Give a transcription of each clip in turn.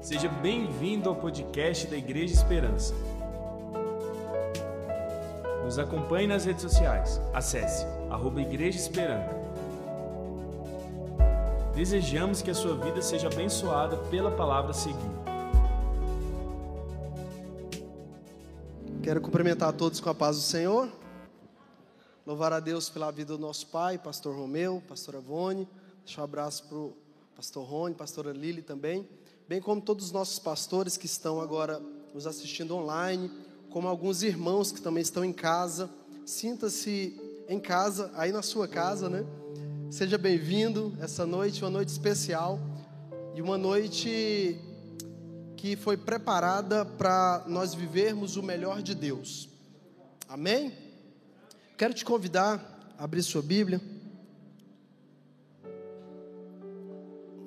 Seja bem-vindo ao podcast da Igreja Esperança. Nos acompanhe nas redes sociais. Acesse arroba Igreja Esperança. Desejamos que a sua vida seja abençoada pela palavra seguinte. Quero cumprimentar a todos com a paz do Senhor. Louvar a Deus pela vida do nosso pai, pastor Romeu, pastora Vone. Deixar um abraço para o pastor Rony, pastora Lili também bem como todos os nossos pastores que estão agora nos assistindo online, como alguns irmãos que também estão em casa. Sinta-se em casa, aí na sua casa, né? Seja bem-vindo essa noite, uma noite especial e uma noite que foi preparada para nós vivermos o melhor de Deus. Amém? Quero te convidar a abrir sua Bíblia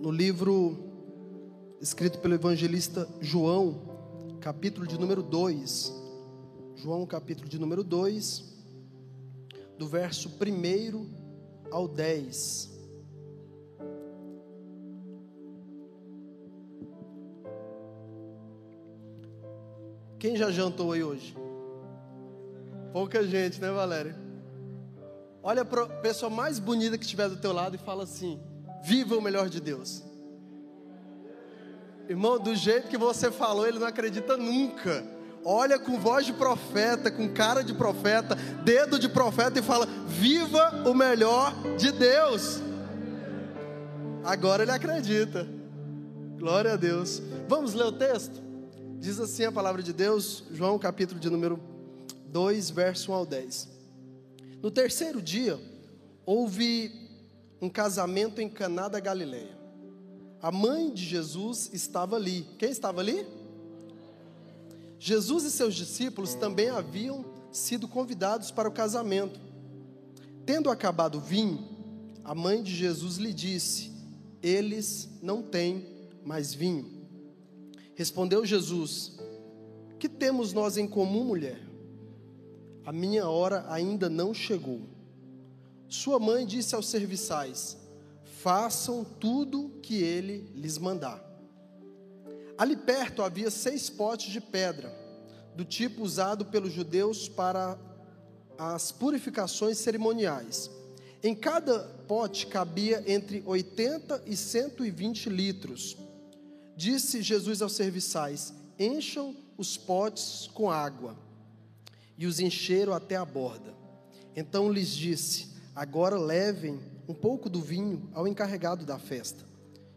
no livro escrito pelo evangelista João, capítulo de número 2. João, capítulo de número 2, do verso 1 ao 10. Quem já jantou aí hoje? Pouca gente, né, Valéria? Olha para a pessoa mais bonita que estiver do teu lado e fala assim: Viva o melhor de Deus. Irmão, do jeito que você falou, ele não acredita nunca. Olha com voz de profeta, com cara de profeta, dedo de profeta e fala: Viva o melhor de Deus. Agora ele acredita. Glória a Deus. Vamos ler o texto? Diz assim a palavra de Deus, João capítulo de número 2, verso 1 ao 10. No terceiro dia, houve um casamento em Caná da Galileia a mãe de Jesus estava ali. Quem estava ali? Jesus e seus discípulos também haviam sido convidados para o casamento. Tendo acabado o vinho, a mãe de Jesus lhe disse: Eles não têm mais vinho. Respondeu Jesus: Que temos nós em comum, mulher? A minha hora ainda não chegou. Sua mãe disse aos serviçais: façam tudo que ele lhes mandar. Ali perto havia seis potes de pedra, do tipo usado pelos judeus para as purificações cerimoniais. Em cada pote cabia entre 80 e 120 litros. Disse Jesus aos serviçais: Encham os potes com água. E os encheram até a borda. Então lhes disse: Agora levem um pouco do vinho ao encarregado da festa.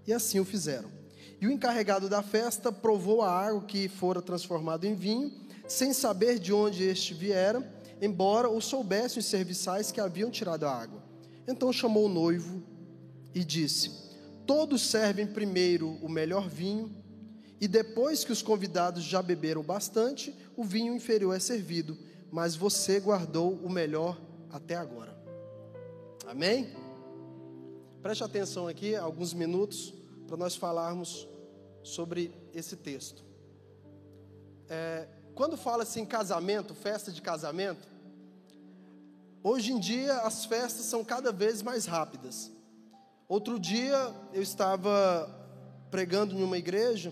E assim o fizeram. E o encarregado da festa provou a água que fora transformada em vinho, sem saber de onde este viera, embora o soubessem os serviçais que haviam tirado a água. Então chamou o noivo e disse: Todos servem primeiro o melhor vinho, e depois que os convidados já beberam bastante, o vinho inferior é servido, mas você guardou o melhor até agora. Amém? Preste atenção aqui, alguns minutos, para nós falarmos sobre esse texto. É, quando fala-se em casamento, festa de casamento, hoje em dia as festas são cada vez mais rápidas. Outro dia eu estava pregando em uma igreja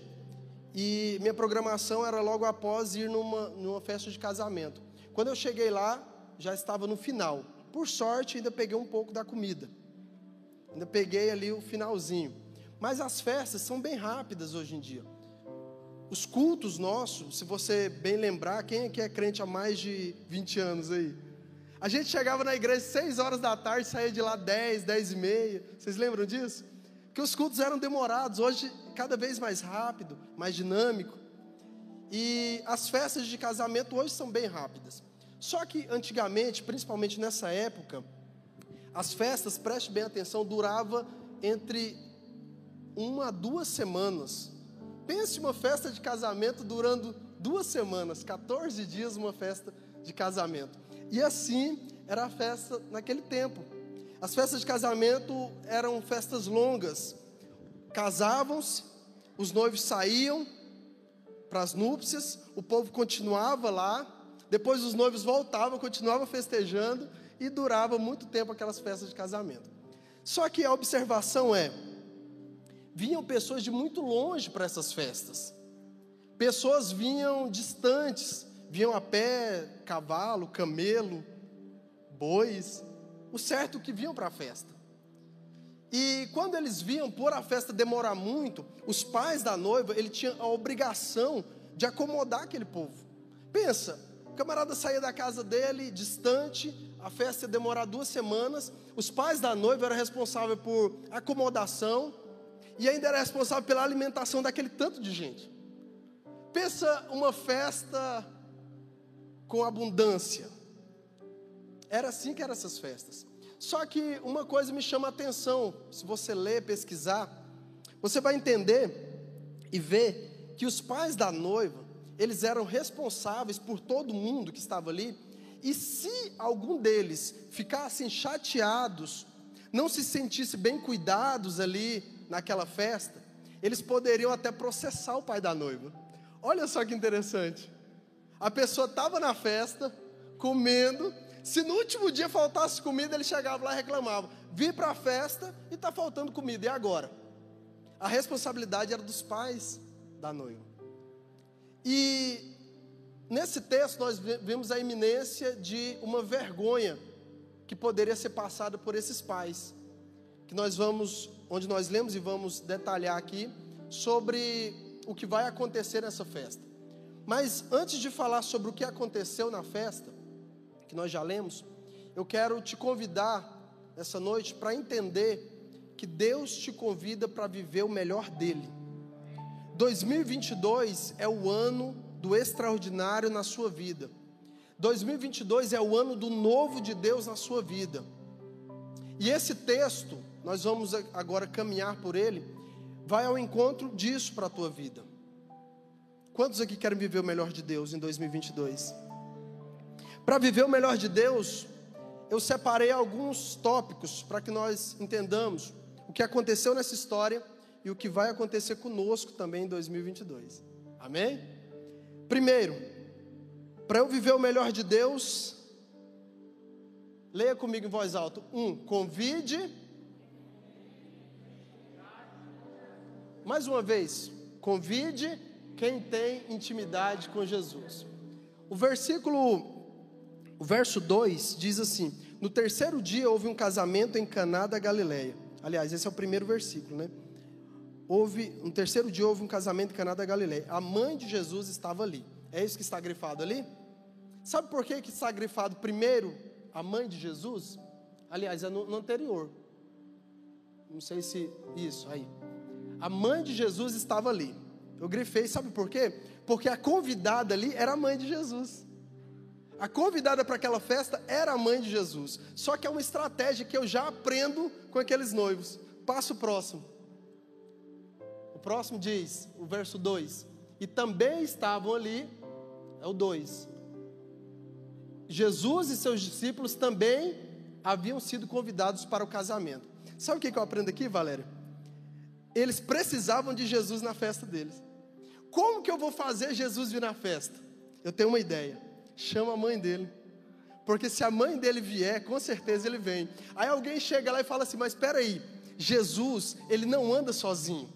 e minha programação era logo após ir numa, numa festa de casamento. Quando eu cheguei lá, já estava no final. Por sorte, ainda peguei um pouco da comida. Ainda peguei ali o finalzinho. Mas as festas são bem rápidas hoje em dia. Os cultos nossos, se você bem lembrar, quem é que é crente há mais de 20 anos aí? A gente chegava na igreja 6 horas da tarde, saía de lá 10, 10 e meia. Vocês lembram disso? Que os cultos eram demorados, hoje cada vez mais rápido, mais dinâmico. E as festas de casamento hoje são bem rápidas. Só que antigamente, principalmente nessa época, as festas, preste bem atenção, durava entre uma a duas semanas. Pense uma festa de casamento durando duas semanas, 14 dias uma festa de casamento. E assim era a festa naquele tempo. As festas de casamento eram festas longas. Casavam-se, os noivos saíam para as núpcias, o povo continuava lá, depois os noivos voltavam, continuavam festejando, e durava muito tempo aquelas festas de casamento. Só que a observação é: vinham pessoas de muito longe para essas festas. Pessoas vinham distantes, vinham a pé, cavalo, camelo, bois, o certo que vinham para a festa. E quando eles viam por a festa demorar muito, os pais da noiva, ele tinha a obrigação de acomodar aquele povo. Pensa, o camarada saía da casa dele, distante, a festa ia demorar duas semanas, os pais da noiva eram responsáveis por acomodação e ainda era responsável pela alimentação daquele tanto de gente. Pensa uma festa com abundância. Era assim que eram essas festas. Só que uma coisa me chama a atenção, se você ler, pesquisar, você vai entender e ver que os pais da noiva, eles eram responsáveis por todo mundo que estava ali e se algum deles ficassem chateados, não se sentisse bem cuidados ali naquela festa, eles poderiam até processar o pai da noiva. Olha só que interessante. A pessoa estava na festa, comendo, se no último dia faltasse comida, ele chegava lá e reclamava: Vi para a festa e está faltando comida, e agora? A responsabilidade era dos pais da noiva. E Nesse texto, nós vemos a iminência de uma vergonha que poderia ser passada por esses pais. Que nós vamos, onde nós lemos e vamos detalhar aqui sobre o que vai acontecer nessa festa. Mas antes de falar sobre o que aconteceu na festa, que nós já lemos, eu quero te convidar essa noite para entender que Deus te convida para viver o melhor dele. 2022 é o ano do extraordinário na sua vida. 2022 é o ano do novo de Deus na sua vida. E esse texto, nós vamos agora caminhar por ele, vai ao encontro disso para a tua vida. Quantos aqui querem viver o melhor de Deus em 2022? Para viver o melhor de Deus, eu separei alguns tópicos para que nós entendamos o que aconteceu nessa história e o que vai acontecer conosco também em 2022. Amém? Primeiro, para eu viver o melhor de Deus, leia comigo em voz alta. Um, convide. Mais uma vez, convide quem tem intimidade com Jesus. O versículo, o verso 2 diz assim: No terceiro dia houve um casamento em Caná da Galileia. Aliás, esse é o primeiro versículo, né? Houve, no terceiro dia houve um casamento em Caná da Galileia. A mãe de Jesus estava ali. É isso que está grifado ali? Sabe por que, que está grifado primeiro a mãe de Jesus? Aliás, é no, no anterior. Não sei se. Isso, aí. A mãe de Jesus estava ali. Eu grifei, sabe por quê? Porque a convidada ali era a mãe de Jesus. A convidada para aquela festa era a mãe de Jesus. Só que é uma estratégia que eu já aprendo com aqueles noivos. Passo próximo próximo diz, o verso 2: E também estavam ali, é o 2. Jesus e seus discípulos também haviam sido convidados para o casamento. Sabe o que eu aprendo aqui, Valéria? Eles precisavam de Jesus na festa deles. Como que eu vou fazer Jesus vir na festa? Eu tenho uma ideia. Chama a mãe dele. Porque se a mãe dele vier, com certeza ele vem. Aí alguém chega lá e fala assim: Mas espera aí, Jesus, ele não anda sozinho.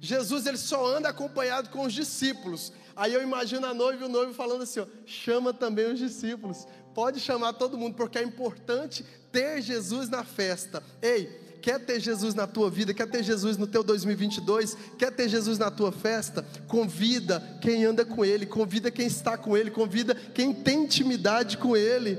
Jesus ele só anda acompanhado com os discípulos. Aí eu imagino a noiva e o noivo falando assim: ó, chama também os discípulos. Pode chamar todo mundo, porque é importante ter Jesus na festa. Ei, quer ter Jesus na tua vida, quer ter Jesus no teu 2022, quer ter Jesus na tua festa? Convida quem anda com Ele, convida quem está com Ele, convida quem tem intimidade com Ele.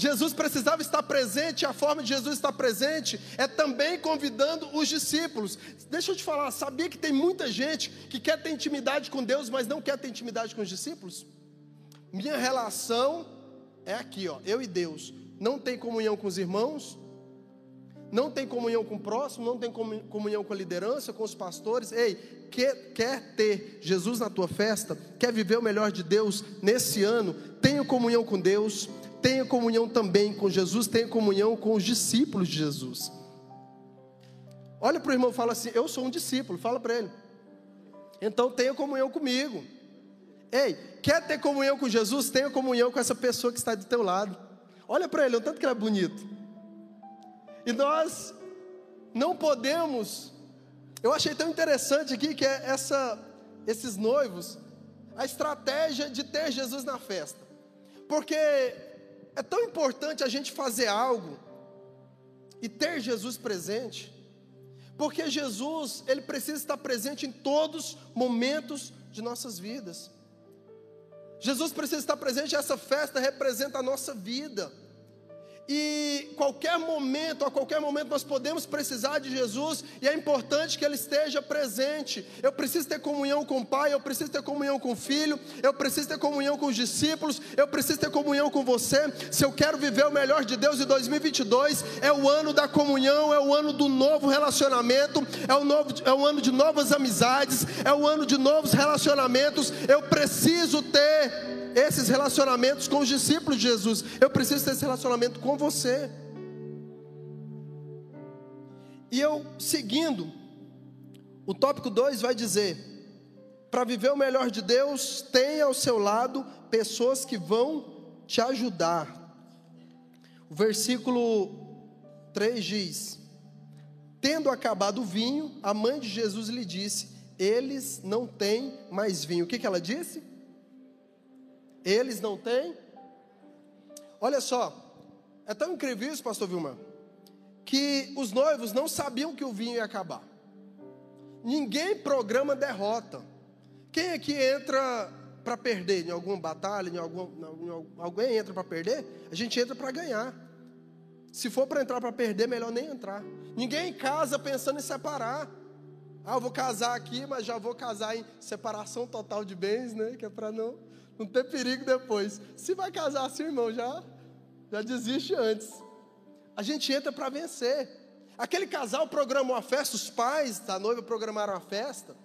Jesus precisava estar presente, a forma de Jesus estar presente é também convidando os discípulos. Deixa eu te falar, sabia que tem muita gente que quer ter intimidade com Deus, mas não quer ter intimidade com os discípulos? Minha relação é aqui, ó, eu e Deus. Não tem comunhão com os irmãos, não tem comunhão com o próximo, não tem comunhão com a liderança, com os pastores. Ei, quer, quer ter Jesus na tua festa, quer viver o melhor de Deus nesse ano, tenha comunhão com Deus tenha comunhão também com Jesus, tenha comunhão com os discípulos de Jesus. Olha para o irmão e fala assim: Eu sou um discípulo, fala para ele. Então tenha comunhão comigo. Ei, quer ter comunhão com Jesus? Tenha comunhão com essa pessoa que está do teu lado. Olha para ele, o tanto que ele é bonito. E nós não podemos Eu achei tão interessante aqui que é essa, esses noivos, a estratégia de ter Jesus na festa. Porque é tão importante a gente fazer algo e ter Jesus presente, porque Jesus, ele precisa estar presente em todos os momentos de nossas vidas. Jesus precisa estar presente, essa festa representa a nossa vida. E qualquer momento, a qualquer momento nós podemos precisar de Jesus e é importante que Ele esteja presente. Eu preciso ter comunhão com o Pai, eu preciso ter comunhão com o Filho, eu preciso ter comunhão com os discípulos, eu preciso ter comunhão com você. Se eu quero viver o melhor de Deus em 2022, é o ano da comunhão, é o ano do novo relacionamento, é o, novo, é o ano de novas amizades, é o ano de novos relacionamentos. Eu preciso ter esses relacionamentos com os discípulos de Jesus. Eu preciso ter esse relacionamento com você. E eu, seguindo, o tópico 2 vai dizer: para viver o melhor de Deus, tenha ao seu lado pessoas que vão te ajudar. O versículo 3 diz: Tendo acabado o vinho, a mãe de Jesus lhe disse: Eles não têm mais vinho. O que, que ela disse? Eles não têm. Olha só, é tão incrível isso, pastor Vilmar, que os noivos não sabiam que o vinho ia acabar. Ninguém programa derrota. Quem aqui entra para perder em alguma batalha, em algum, em, alguém entra para perder? A gente entra para ganhar. Se for para entrar para perder, melhor nem entrar. Ninguém casa pensando em separar. Ah, eu vou casar aqui, mas já vou casar em separação total de bens, né? Que é para não não ter perigo depois. Se vai casar assim, irmão, já, já desiste antes. A gente entra para vencer. Aquele casal programou a festa, os pais da noiva programaram a festa,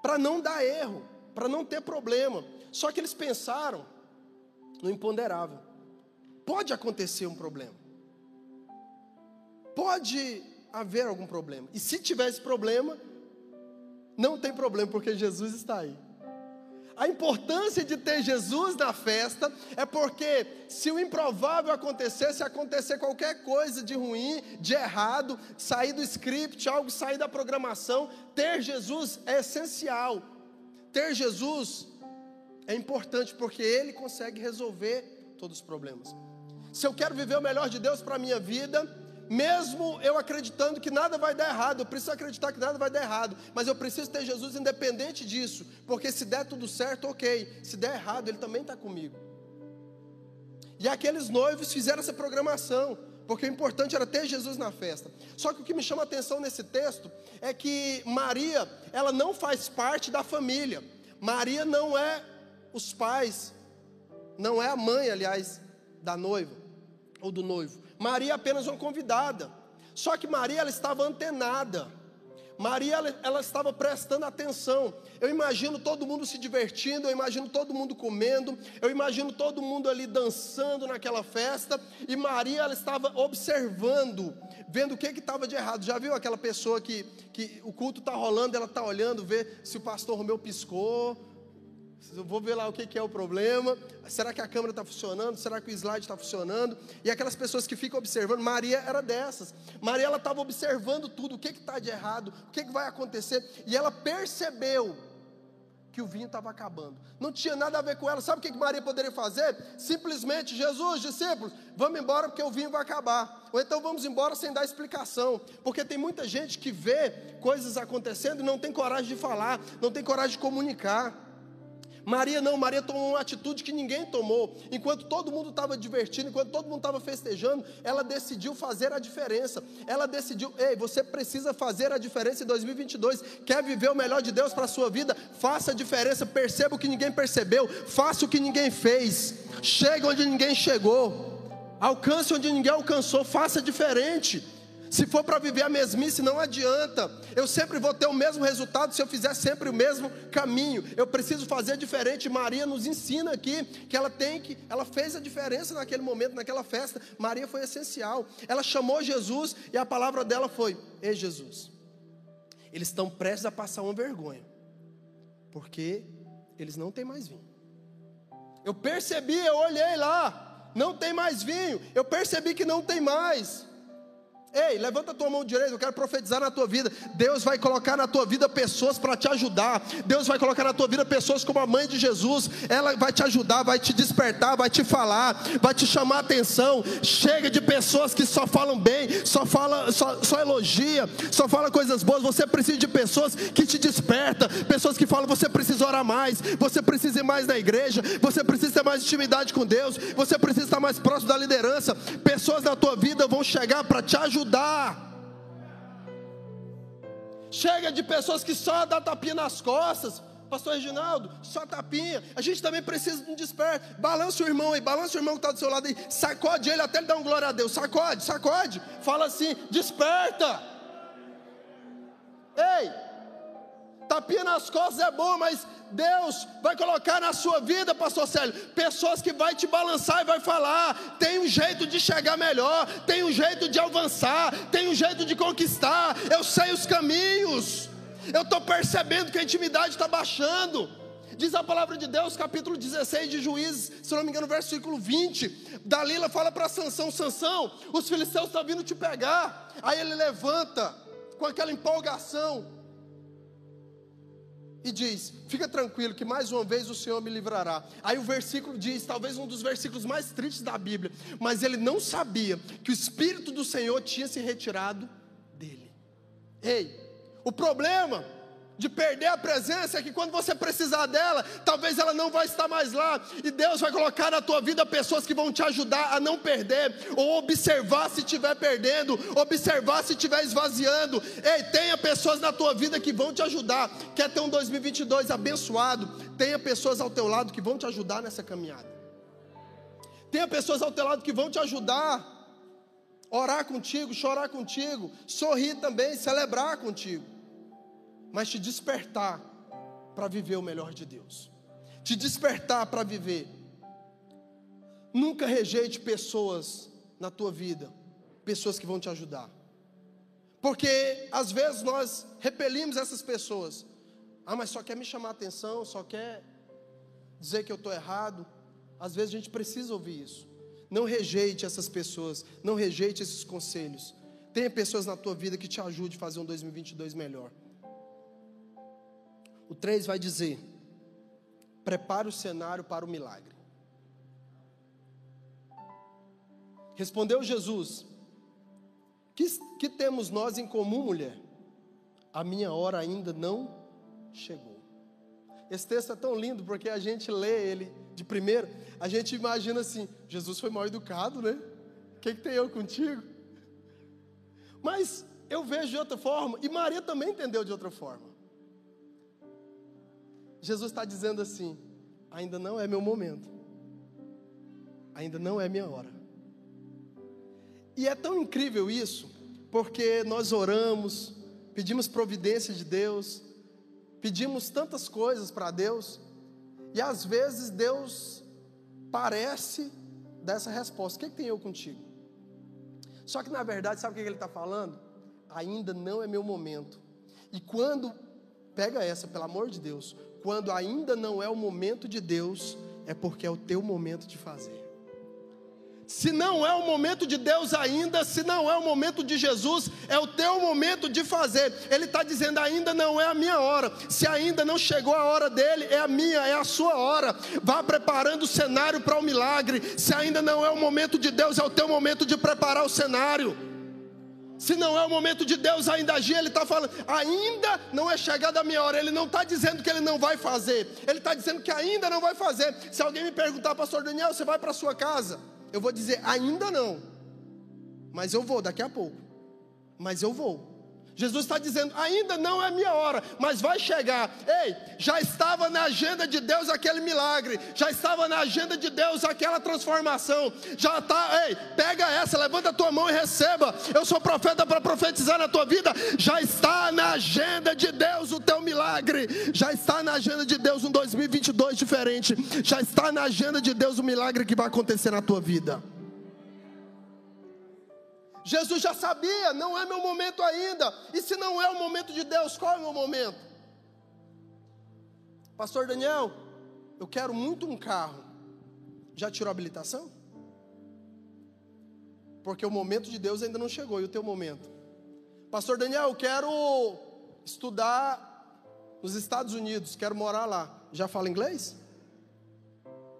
para não dar erro, para não ter problema. Só que eles pensaram no imponderável. Pode acontecer um problema. Pode haver algum problema. E se tiver esse problema, não tem problema, porque Jesus está aí. A importância de ter Jesus na festa é porque se o improvável acontecer, se acontecer qualquer coisa de ruim, de errado, sair do script, algo sair da programação, ter Jesus é essencial. Ter Jesus é importante porque ele consegue resolver todos os problemas. Se eu quero viver o melhor de Deus para a minha vida, mesmo eu acreditando que nada vai dar errado, eu preciso acreditar que nada vai dar errado, mas eu preciso ter Jesus independente disso, porque se der tudo certo, ok, se der errado, Ele também está comigo. E aqueles noivos fizeram essa programação, porque o importante era ter Jesus na festa. Só que o que me chama a atenção nesse texto é que Maria, ela não faz parte da família, Maria não é os pais, não é a mãe, aliás, da noiva ou do noivo. Maria é apenas uma convidada. Só que Maria ela estava antenada. Maria ela, ela, estava prestando atenção. Eu imagino todo mundo se divertindo, eu imagino todo mundo comendo, eu imagino todo mundo ali dançando naquela festa. E Maria ela estava observando, vendo o que estava de errado. Já viu aquela pessoa que, que o culto está rolando, ela está olhando, ver se o pastor Romeu piscou, eu vou ver lá o que, é o problema. Será que a câmera está funcionando? Será que o slide está funcionando? E aquelas pessoas que ficam observando, Maria era dessas. Maria ela estava observando tudo, o que está de errado, o que, que vai acontecer. E ela percebeu que o vinho estava acabando. Não tinha nada a ver com ela. Sabe o que, que Maria poderia fazer? Simplesmente, Jesus, discípulos, vamos embora porque o vinho vai acabar. Ou então vamos embora sem dar explicação. Porque tem muita gente que vê coisas acontecendo e não tem coragem de falar, não tem coragem de comunicar. Maria não, Maria tomou uma atitude que ninguém tomou. Enquanto todo mundo estava divertindo, enquanto todo mundo estava festejando, ela decidiu fazer a diferença. Ela decidiu, ei, você precisa fazer a diferença em 2022. Quer viver o melhor de Deus para a sua vida? Faça a diferença, perceba o que ninguém percebeu, faça o que ninguém fez. Chega onde ninguém chegou. Alcance onde ninguém alcançou, faça diferente. Se for para viver a mesmice, não adianta. Eu sempre vou ter o mesmo resultado se eu fizer sempre o mesmo caminho. Eu preciso fazer diferente. Maria nos ensina aqui que ela tem que, ela fez a diferença naquele momento, naquela festa. Maria foi essencial. Ela chamou Jesus e a palavra dela foi: Ei, Jesus, eles estão prestes a passar uma vergonha, porque eles não têm mais vinho. Eu percebi, eu olhei lá, não tem mais vinho. Eu percebi que não tem mais. Ei, levanta a tua mão direita, eu quero profetizar na tua vida. Deus vai colocar na tua vida pessoas para te ajudar. Deus vai colocar na tua vida pessoas como a mãe de Jesus. Ela vai te ajudar, vai te despertar, vai te falar, vai te chamar a atenção. Chega de pessoas que só falam bem, só fala, só, só elogia, só fala coisas boas. Você precisa de pessoas que te despertam, pessoas que falam você precisa orar mais, você precisa ir mais na igreja, você precisa ter mais intimidade com Deus, você precisa estar mais próximo da liderança. Pessoas na tua vida vão chegar para te ajudar ajudar. Chega de pessoas que só dá tapinha nas costas. Pastor Reginaldo, só tapinha. A gente também precisa de um desperto. Balança o irmão aí, balança o irmão que está do seu lado aí. Sacode ele até ele dar um glória a Deus. Sacode, sacode. Fala assim: desperta. Ei, tapinha nas costas é bom, mas Deus vai colocar na sua vida, pastor Célio, pessoas que vai te balançar e vai falar, tem um jeito de chegar melhor, tem um jeito de avançar, tem um jeito de conquistar, eu sei os caminhos, eu estou percebendo que a intimidade está baixando. Diz a palavra de Deus, capítulo 16 de Juízes, se não me engano, versículo 20. Dalila fala para Sansão: Sansão, os filisteus estão vindo te pegar. Aí ele levanta com aquela empolgação e diz: Fica tranquilo, que mais uma vez o Senhor me livrará. Aí o versículo diz, talvez um dos versículos mais tristes da Bíblia, mas ele não sabia que o Espírito do Senhor tinha se retirado dele. Ei, o problema de perder a presença é que quando você precisar dela, talvez ela não vai estar mais lá, e Deus vai colocar na tua vida pessoas que vão te ajudar a não perder, ou observar se estiver perdendo, observar se estiver esvaziando. Ei, tenha pessoas na tua vida que vão te ajudar. Quer ter um 2022 abençoado? Tenha pessoas ao teu lado que vão te ajudar nessa caminhada. Tenha pessoas ao teu lado que vão te ajudar orar contigo, chorar contigo, sorrir também, celebrar contigo mas te despertar para viver o melhor de Deus. Te despertar para viver. Nunca rejeite pessoas na tua vida, pessoas que vão te ajudar. Porque às vezes nós repelimos essas pessoas. Ah, mas só quer me chamar a atenção, só quer dizer que eu estou errado. Às vezes a gente precisa ouvir isso. Não rejeite essas pessoas, não rejeite esses conselhos. Tenha pessoas na tua vida que te ajudem a fazer um 2022 melhor. O 3 vai dizer: prepare o cenário para o milagre. Respondeu Jesus: que, que temos nós em comum, mulher? A minha hora ainda não chegou. Esse texto é tão lindo porque a gente lê ele de primeiro, a gente imagina assim: Jesus foi mal educado, né? O que, que tem eu contigo? Mas eu vejo de outra forma, e Maria também entendeu de outra forma. Jesus está dizendo assim: ainda não é meu momento, ainda não é minha hora. E é tão incrível isso, porque nós oramos, pedimos providência de Deus, pedimos tantas coisas para Deus, e às vezes Deus parece dessa resposta: o que, é que tem eu contigo? Só que na verdade, sabe o que ele está falando? Ainda não é meu momento. E quando, pega essa, pelo amor de Deus, quando ainda não é o momento de Deus, é porque é o teu momento de fazer. Se não é o momento de Deus ainda, se não é o momento de Jesus, é o teu momento de fazer. Ele está dizendo: ainda não é a minha hora. Se ainda não chegou a hora dele, é a minha, é a sua hora. Vá preparando o cenário para o milagre. Se ainda não é o momento de Deus, é o teu momento de preparar o cenário. Se não é o momento de Deus ainda agir, Ele está falando, ainda não é chegada a minha hora. Ele não está dizendo que Ele não vai fazer, Ele está dizendo que ainda não vai fazer. Se alguém me perguntar, Pastor Daniel, você vai para a sua casa? Eu vou dizer, ainda não, mas eu vou daqui a pouco. Mas eu vou. Jesus está dizendo: ainda não é minha hora, mas vai chegar. Ei, já estava na agenda de Deus aquele milagre, já estava na agenda de Deus aquela transformação. Já está, ei, pega essa, levanta a tua mão e receba. Eu sou profeta para profetizar na tua vida. Já está na agenda de Deus o teu milagre, já está na agenda de Deus um 2022 diferente, já está na agenda de Deus o milagre que vai acontecer na tua vida. Jesus já sabia, não é meu momento ainda. E se não é o momento de Deus, qual é o meu momento? Pastor Daniel, eu quero muito um carro. Já tirou a habilitação? Porque o momento de Deus ainda não chegou, e o teu momento? Pastor Daniel, eu quero estudar nos Estados Unidos, quero morar lá. Já fala inglês?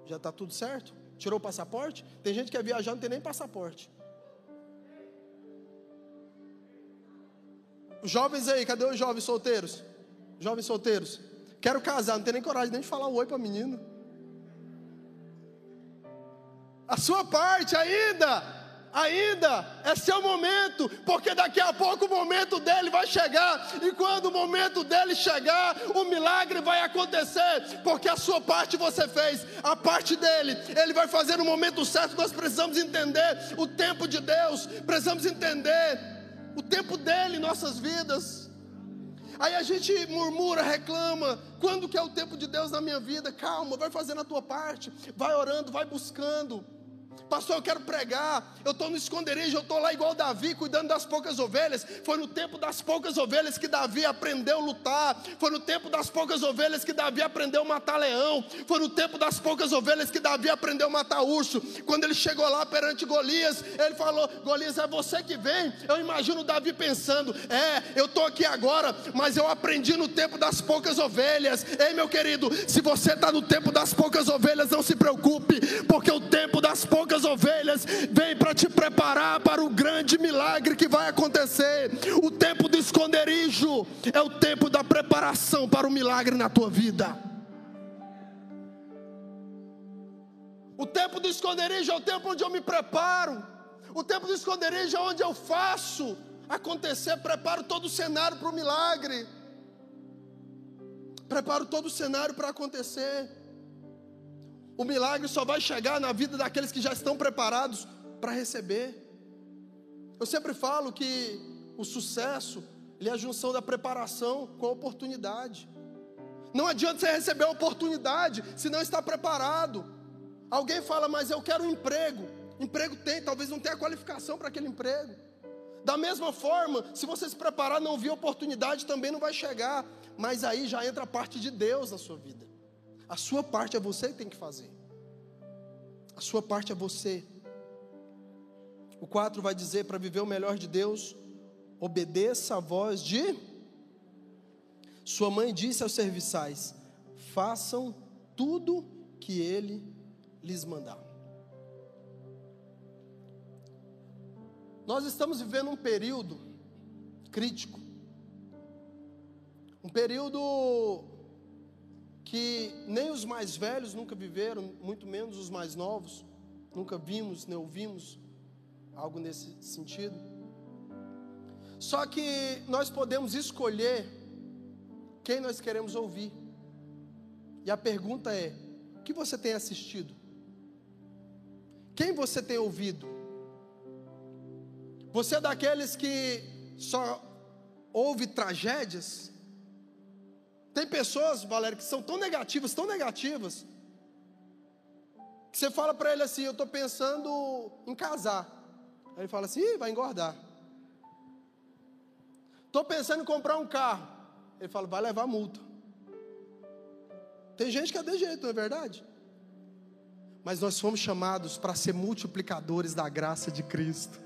Já está tudo certo? Tirou o passaporte? Tem gente que quer viajar, não tem nem passaporte. Jovens aí, cadê os jovens solteiros? Jovens solteiros. Quero casar, não tem nem coragem nem de falar oi para menino. A sua parte ainda ainda é seu momento, porque daqui a pouco o momento dele vai chegar, e quando o momento dele chegar, o milagre vai acontecer, porque a sua parte você fez, a parte dele, ele vai fazer no momento certo. Nós precisamos entender o tempo de Deus, precisamos entender o tempo dele em nossas vidas. Aí a gente murmura, reclama. Quando que é o tempo de Deus na minha vida? Calma, vai fazendo a tua parte, vai orando, vai buscando. Pastor, eu quero pregar. Eu estou no esconderijo, eu estou lá igual Davi, cuidando das poucas ovelhas. Foi no tempo das poucas ovelhas que Davi aprendeu a lutar. Foi no tempo das poucas ovelhas que Davi aprendeu a matar leão. Foi no tempo das poucas ovelhas que Davi aprendeu a matar urso. Quando ele chegou lá perante Golias, ele falou: Golias, é você que vem. Eu imagino Davi pensando: É, eu estou aqui agora, mas eu aprendi no tempo das poucas ovelhas. Ei, meu querido, se você está no tempo das poucas ovelhas, não se preocupe, porque o tempo das poucas ovelhas, vem para te preparar para o grande milagre que vai acontecer. O tempo do esconderijo é o tempo da preparação para o milagre na tua vida. O tempo do esconderijo é o tempo onde eu me preparo. O tempo do esconderijo é onde eu faço acontecer, preparo todo o cenário para o milagre. Preparo todo o cenário para acontecer. O milagre só vai chegar na vida daqueles que já estão preparados para receber. Eu sempre falo que o sucesso é a junção da preparação com a oportunidade. Não adianta você receber a oportunidade se não está preparado. Alguém fala, mas eu quero um emprego. Emprego tem, talvez não tenha qualificação para aquele emprego. Da mesma forma, se você se preparar, não vir oportunidade, também não vai chegar. Mas aí já entra a parte de Deus na sua vida. A sua parte é você que tem que fazer. A sua parte é você. O 4 vai dizer: para viver o melhor de Deus, obedeça a voz de. Sua mãe disse aos serviçais: façam tudo que ele lhes mandar. Nós estamos vivendo um período crítico, um período que nem os mais velhos nunca viveram, muito menos os mais novos, nunca vimos nem ouvimos algo nesse sentido. Só que nós podemos escolher quem nós queremos ouvir. E a pergunta é: o que você tem assistido? Quem você tem ouvido? Você é daqueles que só ouve tragédias? Tem pessoas, Valério, que são tão negativas, tão negativas, que você fala para ele assim: Eu estou pensando em casar. Aí ele fala assim: Ih, vai engordar. Estou pensando em comprar um carro. Ele fala: Vai levar multa. Tem gente que é de jeito, não é verdade? Mas nós fomos chamados para ser multiplicadores da graça de Cristo.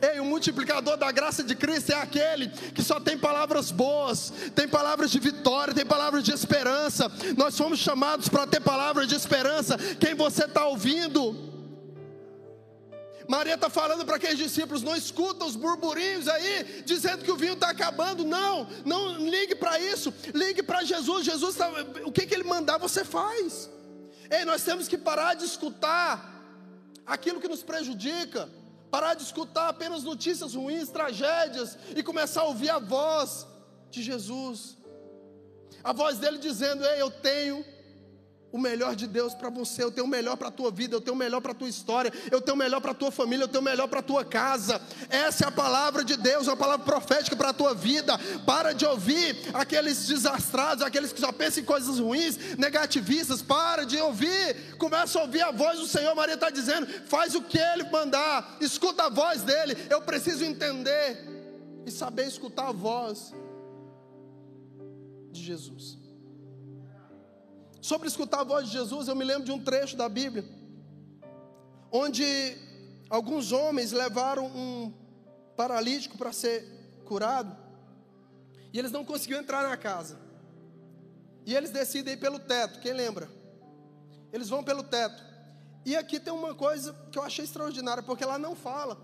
Ei, o multiplicador da graça de Cristo é aquele que só tem palavras boas, tem palavras de vitória, tem palavras de esperança. Nós fomos chamados para ter palavras de esperança. Quem você está ouvindo? Maria está falando para aqueles discípulos: não escuta os burburinhos aí, dizendo que o vinho está acabando. Não, não ligue para isso, ligue para Jesus. Jesus, tá, o que, que ele mandar, você faz. Ei, nós temos que parar de escutar aquilo que nos prejudica parar de escutar apenas notícias ruins, tragédias e começar a ouvir a voz de Jesus. A voz dele dizendo: Ei, eu tenho o melhor de Deus para você, eu tenho o melhor para a tua vida, eu tenho o melhor para a tua história, eu tenho o melhor para a tua família, eu tenho o melhor para a tua casa. Essa é a palavra de Deus, é uma palavra profética para a tua vida. Para de ouvir aqueles desastrados, aqueles que só pensam em coisas ruins, negativistas. Para de ouvir, começa a ouvir a voz do Senhor. Maria está dizendo: faz o que Ele mandar, escuta a voz dele. Eu preciso entender e saber escutar a voz de Jesus. Sobre escutar a voz de Jesus, eu me lembro de um trecho da Bíblia, onde alguns homens levaram um paralítico para ser curado, e eles não conseguiam entrar na casa. E eles decidem ir pelo teto, quem lembra? Eles vão pelo teto. E aqui tem uma coisa que eu achei extraordinária, porque lá não fala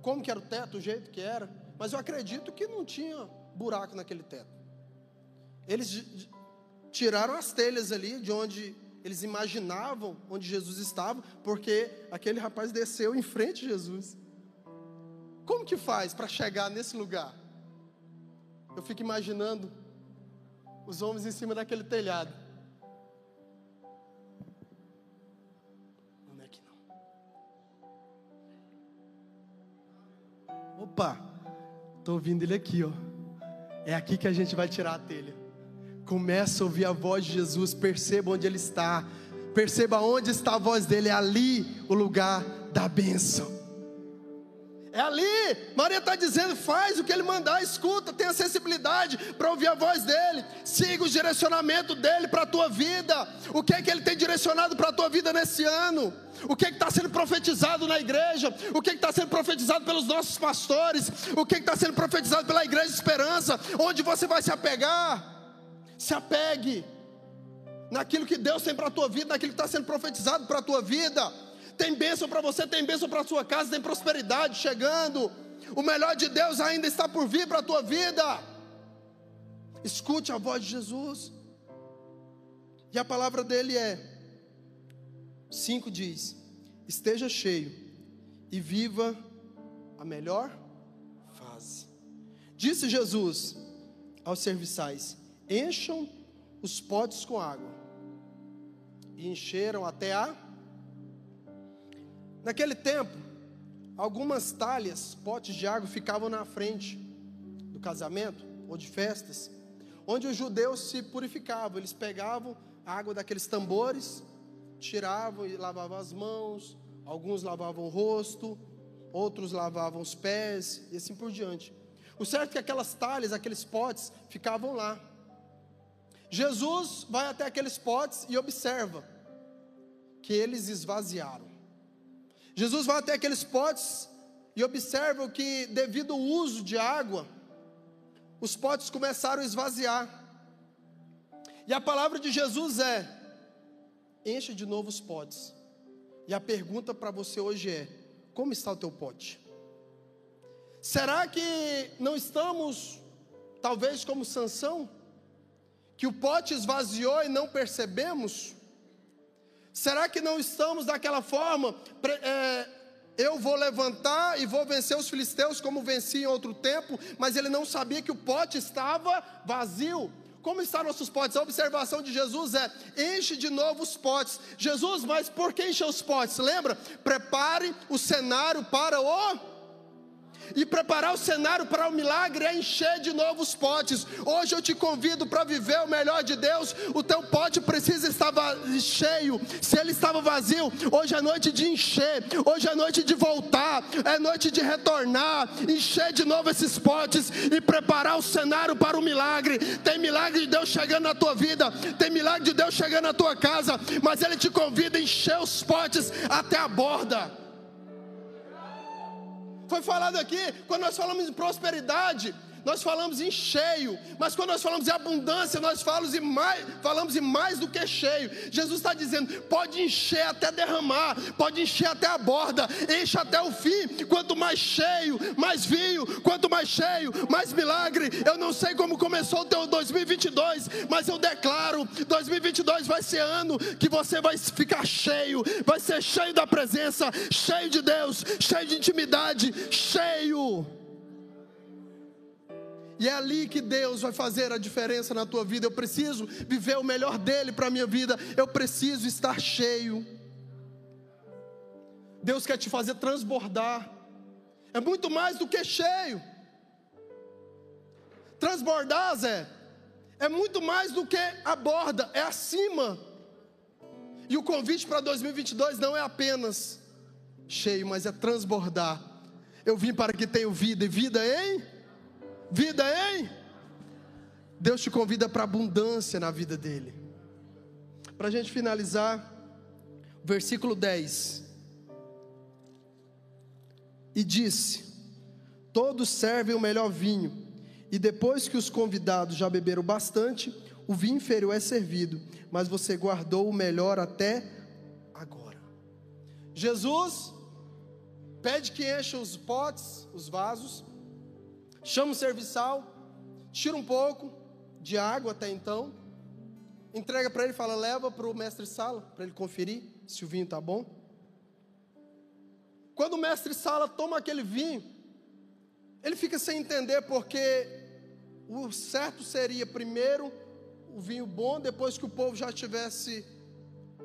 como que era o teto, o jeito que era, mas eu acredito que não tinha buraco naquele teto. Eles tiraram as telhas ali de onde eles imaginavam onde Jesus estava, porque aquele rapaz desceu em frente de Jesus. Como que faz para chegar nesse lugar? Eu fico imaginando os homens em cima daquele telhado. Não é aqui não. Opa, estou ouvindo ele aqui, ó. É aqui que a gente vai tirar a telha. Começa a ouvir a voz de Jesus, perceba onde Ele está, perceba onde está a voz dele, é ali o lugar da bênção. É ali, Maria está dizendo: faz o que ele mandar, escuta, tenha sensibilidade para ouvir a voz dele, siga o direcionamento dele para a tua vida. O que é que ele tem direcionado para a tua vida nesse ano? O que é está sendo profetizado na igreja? O que é está sendo profetizado pelos nossos pastores? O que é está sendo profetizado pela igreja esperança? Onde você vai se apegar? Se apegue naquilo que Deus tem para a tua vida, naquilo que está sendo profetizado para a tua vida. Tem bênção para você, tem bênção para a sua casa, tem prosperidade chegando. O melhor de Deus ainda está por vir para a tua vida. Escute a voz de Jesus. E a palavra dele é: 5 diz: esteja cheio e viva a melhor fase. Disse Jesus aos serviçais: encham os potes com água. E encheram até a. Naquele tempo, algumas talhas, potes de água, ficavam na frente do casamento ou de festas, onde os judeus se purificavam. Eles pegavam a água daqueles tambores, tiravam e lavavam as mãos, alguns lavavam o rosto, outros lavavam os pés e assim por diante. O certo é que aquelas talhas, aqueles potes, ficavam lá. Jesus vai até aqueles potes e observa que eles esvaziaram. Jesus vai até aqueles potes e observa que, devido ao uso de água, os potes começaram a esvaziar. E a palavra de Jesus é: enche de novo os potes. E a pergunta para você hoje é: como está o teu pote? Será que não estamos, talvez como Sansão, que o pote esvaziou e não percebemos? Será que não estamos daquela forma? É, eu vou levantar e vou vencer os filisteus como venci em outro tempo, mas ele não sabia que o pote estava vazio. Como estão nossos potes? A observação de Jesus é: enche de novo os potes. Jesus, mas por que encher os potes? Lembra? Prepare o cenário para o e preparar o cenário para o milagre é encher de novos potes. Hoje eu te convido para viver o melhor de Deus. O teu pote precisa estar cheio. Se ele estava vazio, hoje é noite de encher. Hoje é noite de voltar. É noite de retornar. Encher de novo esses potes e preparar o cenário para o milagre. Tem milagre de Deus chegando na tua vida. Tem milagre de Deus chegando na tua casa. Mas ele te convida a encher os potes até a borda. Foi falado aqui, quando nós falamos em prosperidade, nós falamos em cheio, mas quando nós falamos em abundância, nós falamos em mais, falamos em mais do que cheio. Jesus está dizendo: pode encher até derramar, pode encher até a borda, enche até o fim. Quanto mais cheio, mais vinho, quanto mais cheio, mais milagre. Eu não sei como começou o teu 2022, mas eu declaro: 2022 vai ser ano que você vai ficar cheio, vai ser cheio da presença, cheio de Deus, cheio de intimidade, cheio. E é ali que Deus vai fazer a diferença na tua vida. Eu preciso viver o melhor dele para a minha vida. Eu preciso estar cheio. Deus quer te fazer transbordar. É muito mais do que cheio. Transbordar, Zé, é muito mais do que a borda, é acima. E o convite para 2022 não é apenas cheio, mas é transbordar. Eu vim para que tenha vida e vida em Vida em? Deus te convida para abundância na vida dele. Para a gente finalizar, versículo 10. e disse: Todos servem o melhor vinho, e depois que os convidados já beberam bastante, o vinho inferior é servido, mas você guardou o melhor até agora. Jesus pede que encha os potes, os vasos, chama o serviçal, tira um pouco de água até então, entrega para ele e fala: leva para o mestre sala, para ele conferir se o vinho está bom. Quando o mestre sala toma aquele vinho, ele fica sem entender porque o certo seria primeiro o vinho bom, depois que o povo já estivesse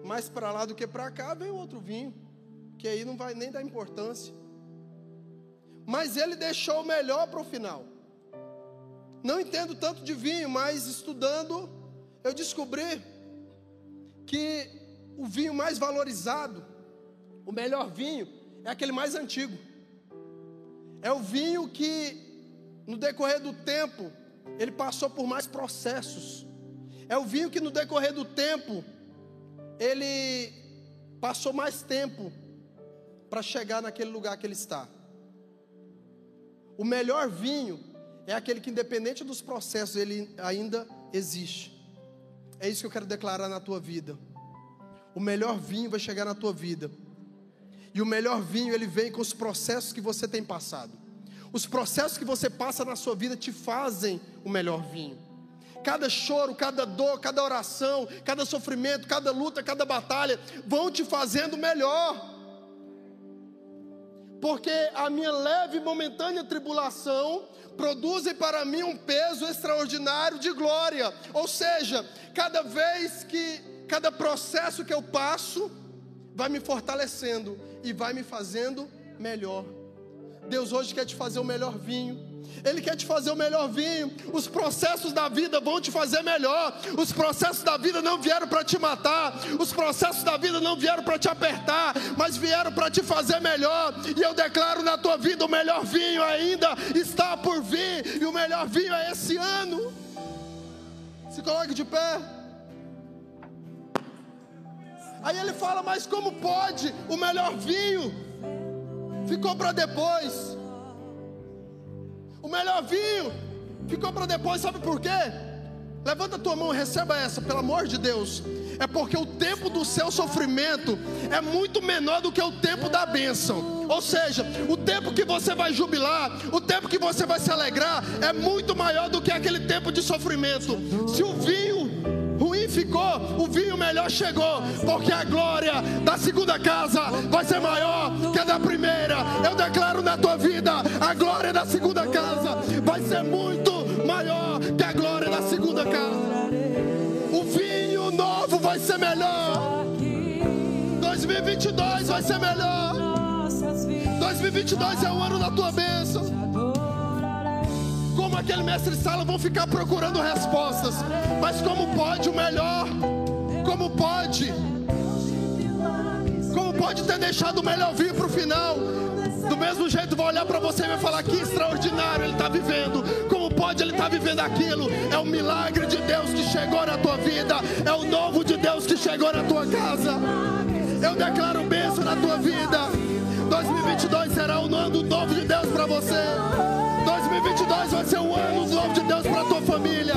mais para lá do que para cá, vem outro vinho, que aí não vai nem dar importância. Mas ele deixou o melhor para o final. Não entendo tanto de vinho, mas estudando, eu descobri que o vinho mais valorizado, o melhor vinho, é aquele mais antigo. É o vinho que, no decorrer do tempo, ele passou por mais processos. É o vinho que no decorrer do tempo, ele passou mais tempo para chegar naquele lugar que ele está. O melhor vinho é aquele que, independente dos processos, ele ainda existe. É isso que eu quero declarar na tua vida. O melhor vinho vai chegar na tua vida. E o melhor vinho, ele vem com os processos que você tem passado. Os processos que você passa na sua vida te fazem o melhor vinho. Cada choro, cada dor, cada oração, cada sofrimento, cada luta, cada batalha vão te fazendo melhor. Porque a minha leve e momentânea tribulação produzem para mim um peso extraordinário de glória. Ou seja, cada vez que, cada processo que eu passo, vai me fortalecendo e vai me fazendo melhor. Deus hoje quer te fazer o melhor vinho. Ele quer te fazer o melhor vinho. Os processos da vida vão te fazer melhor. Os processos da vida não vieram para te matar. Os processos da vida não vieram para te apertar, mas vieram para te fazer melhor. E eu declaro na tua vida: o melhor vinho ainda está por vir. E o melhor vinho é esse ano. Se coloque de pé. Aí ele fala: Mas como pode? O melhor vinho ficou para depois. Melhor vinho ficou para depois, sabe por quê? Levanta a tua mão e receba essa, pelo amor de Deus. É porque o tempo do seu sofrimento é muito menor do que o tempo da bênção. Ou seja, o tempo que você vai jubilar, o tempo que você vai se alegrar, é muito maior do que aquele tempo de sofrimento. Se o vinho ficou, o vinho melhor chegou, porque a glória da segunda casa vai ser maior que a da primeira. Eu declaro na tua vida, a glória da segunda casa vai ser muito maior que a glória da segunda casa. O vinho novo vai ser melhor. 2022 vai ser melhor. 2022 é o ano da tua bênção como aquele mestre sala, vão ficar procurando respostas. Mas como pode pode ter deixado o melhor vir para o final? Do mesmo jeito, vai olhar para você e vai falar que extraordinário ele está vivendo. Como pode ele estar tá vivendo aquilo? É o milagre de Deus que chegou na tua vida. É o novo de Deus que chegou na tua casa. Eu declaro bênção na tua vida. 2022 será o ano novo de Deus para você. 2022 vai ser o ano do novo de Deus para tua família.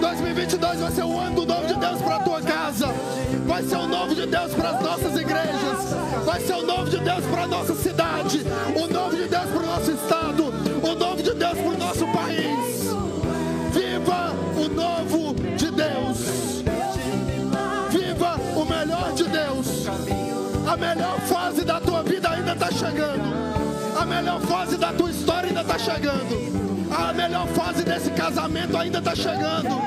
2022 vai ser o ano do novo de Deus para tua casa. Vai ser o novo de Deus para as nossas igrejas. Vai ser o novo de Deus para a nossa cidade. O novo de Deus para o nosso estado. O novo de Deus para o nosso país. Viva o novo de Deus. Viva o melhor de Deus. A melhor fase da tua vida ainda está chegando. A melhor fase da tua história ainda está chegando. A melhor fase desse casamento ainda está chegando.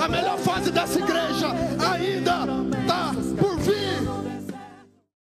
A melhor fase dessa igreja ainda